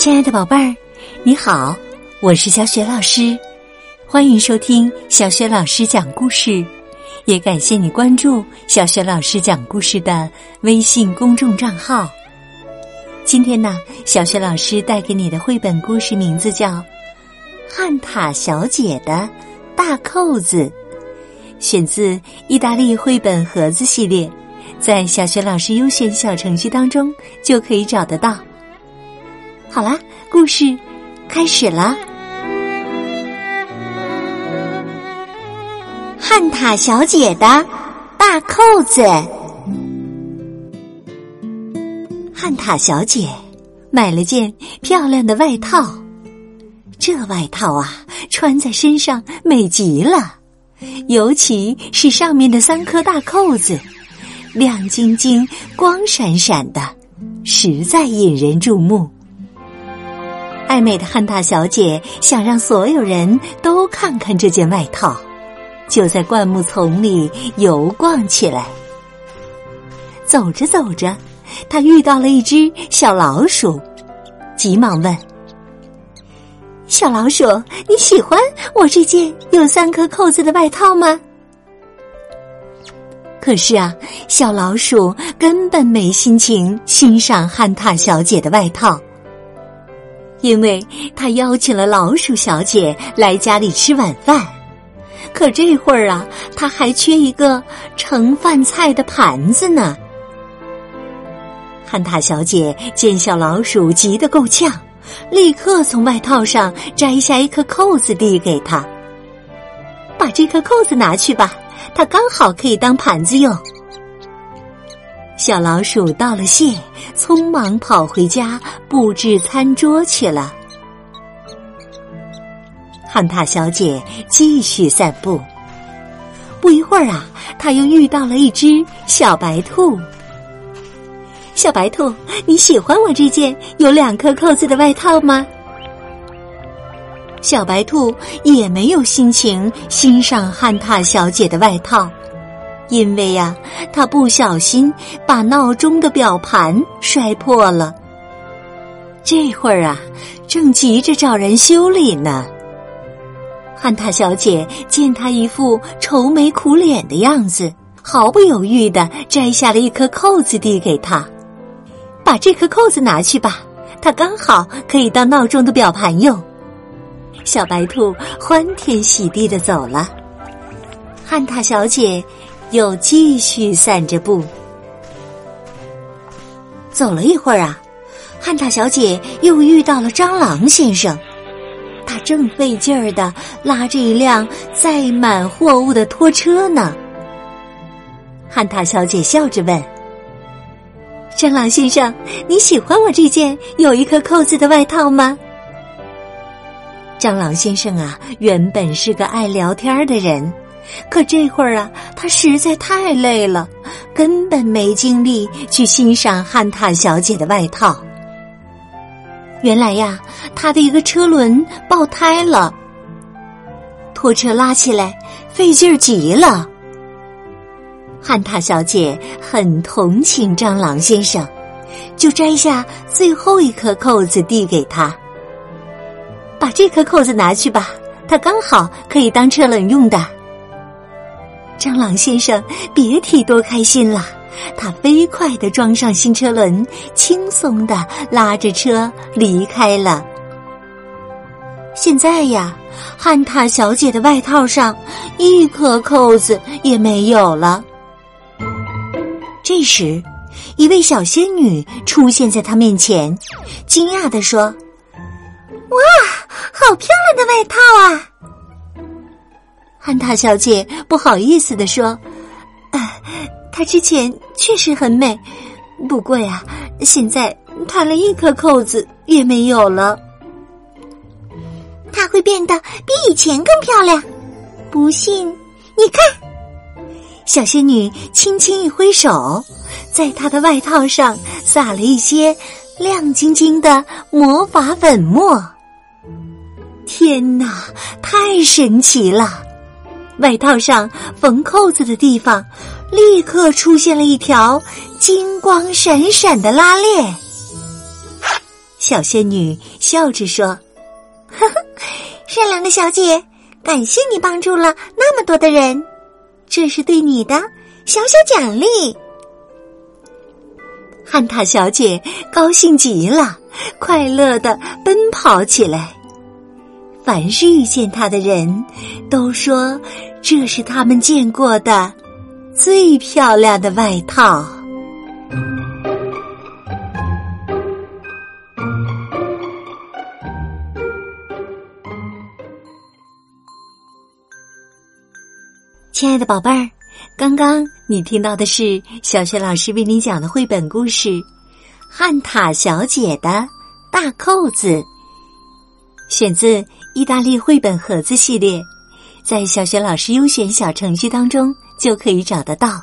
亲爱的宝贝儿，你好，我是小雪老师，欢迎收听小雪老师讲故事，也感谢你关注小雪老师讲故事的微信公众账号。今天呢，小雪老师带给你的绘本故事名字叫《汉塔小姐的大扣子》，选自意大利绘本盒子系列，在小雪老师优选小程序当中就可以找得到。好啦，故事开始了。汉塔小姐的大扣子。汉塔小姐买了件漂亮的外套，这外套啊，穿在身上美极了，尤其是上面的三颗大扣子，亮晶晶、光闪闪的，实在引人注目。爱美的汉塔小姐想让所有人都看看这件外套，就在灌木丛里游逛起来。走着走着，她遇到了一只小老鼠，急忙问：“小老鼠，你喜欢我这件有三颗扣子的外套吗？”可是啊，小老鼠根本没心情欣赏汉塔小姐的外套。因为他邀请了老鼠小姐来家里吃晚饭，可这会儿啊，他还缺一个盛饭菜的盘子呢。汉塔小姐见小老鼠急得够呛，立刻从外套上摘下一颗扣子递给他：“把这颗扣子拿去吧，它刚好可以当盘子用。”小老鼠道了谢，匆忙跑回家布置餐桌去了。汉塔小姐继续散步，不一会儿啊，她又遇到了一只小白兔。小白兔，你喜欢我这件有两颗扣子的外套吗？小白兔也没有心情欣赏汉塔小姐的外套。因为呀，他不小心把闹钟的表盘摔破了。这会儿啊，正急着找人修理呢。汉塔小姐见他一副愁眉苦脸的样子，毫不犹豫的摘下了一颗扣子递给他：“把这颗扣子拿去吧，它刚好可以当闹钟的表盘用。”小白兔欢天喜地的走了。汉塔小姐。又继续散着步，走了一会儿啊，汉塔小姐又遇到了蟑螂先生，他正费劲儿的拉着一辆载满货物的拖车呢。汉塔小姐笑着问：“蟑螂先生，你喜欢我这件有一颗扣子的外套吗？”蟑螂先生啊，原本是个爱聊天的人。可这会儿啊，他实在太累了，根本没精力去欣赏汉塔小姐的外套。原来呀，他的一个车轮爆胎了，拖车拉起来费劲儿极了。汉塔小姐很同情蟑螂先生，就摘下最后一颗扣子递给他：“把这颗扣子拿去吧，它刚好可以当车轮用的。”蟑螂先生别提多开心了，他飞快的装上新车轮，轻松的拉着车离开了。现在呀，汉塔小姐的外套上一颗扣子也没有了。这时，一位小仙女出现在他面前，惊讶的说：“哇，好漂亮的外套啊！”汉塔小姐不好意思的说：“啊，她之前确实很美，不过呀，现在她连一颗扣子也没有了。她会变得比以前更漂亮，不信你看。”小仙女轻轻一挥手，在她的外套上撒了一些亮晶晶的魔法粉末。天哪，太神奇了！外套上缝扣子的地方，立刻出现了一条金光闪闪的拉链。小仙女笑着说：“呵呵，善良的小姐，感谢你帮助了那么多的人，这是对你的小小奖励。”汉塔小姐高兴极了，快乐的奔跑起来。凡是遇见她的人，都说这是他们见过的最漂亮的外套。亲爱的宝贝儿，刚刚你听到的是小学老师为你讲的绘本故事《汉塔小姐的大扣子》，选自意大利绘本盒子系列，在小学老师优选小程序当中就可以找得到。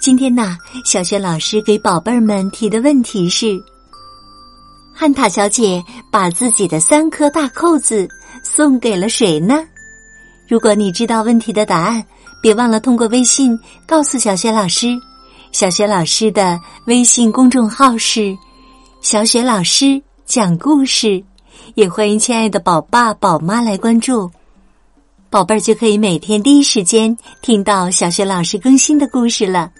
今天呢，小学老师给宝贝儿们提的问题是：汉塔小姐把自己的三颗大扣子送给了谁呢？如果你知道问题的答案，别忘了通过微信告诉小雪老师。小雪老师的微信公众号是“小雪老师讲故事”，也欢迎亲爱的宝爸宝妈来关注，宝贝儿就可以每天第一时间听到小学老师更新的故事了，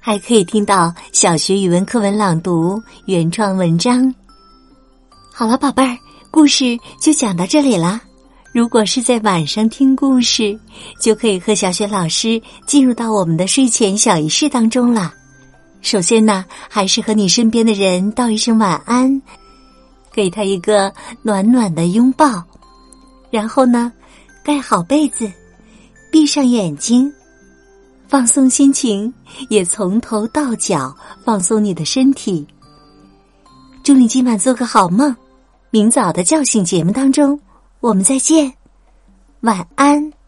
还可以听到小学语文课文朗读、原创文章。好了，宝贝儿，故事就讲到这里了。如果是在晚上听故事，就可以和小雪老师进入到我们的睡前小仪式当中了。首先呢，还是和你身边的人道一声晚安，给他一个暖暖的拥抱，然后呢，盖好被子，闭上眼睛，放松心情，也从头到脚放松你的身体。祝你今晚做个好梦，明早的叫醒节目当中。我们再见，晚安。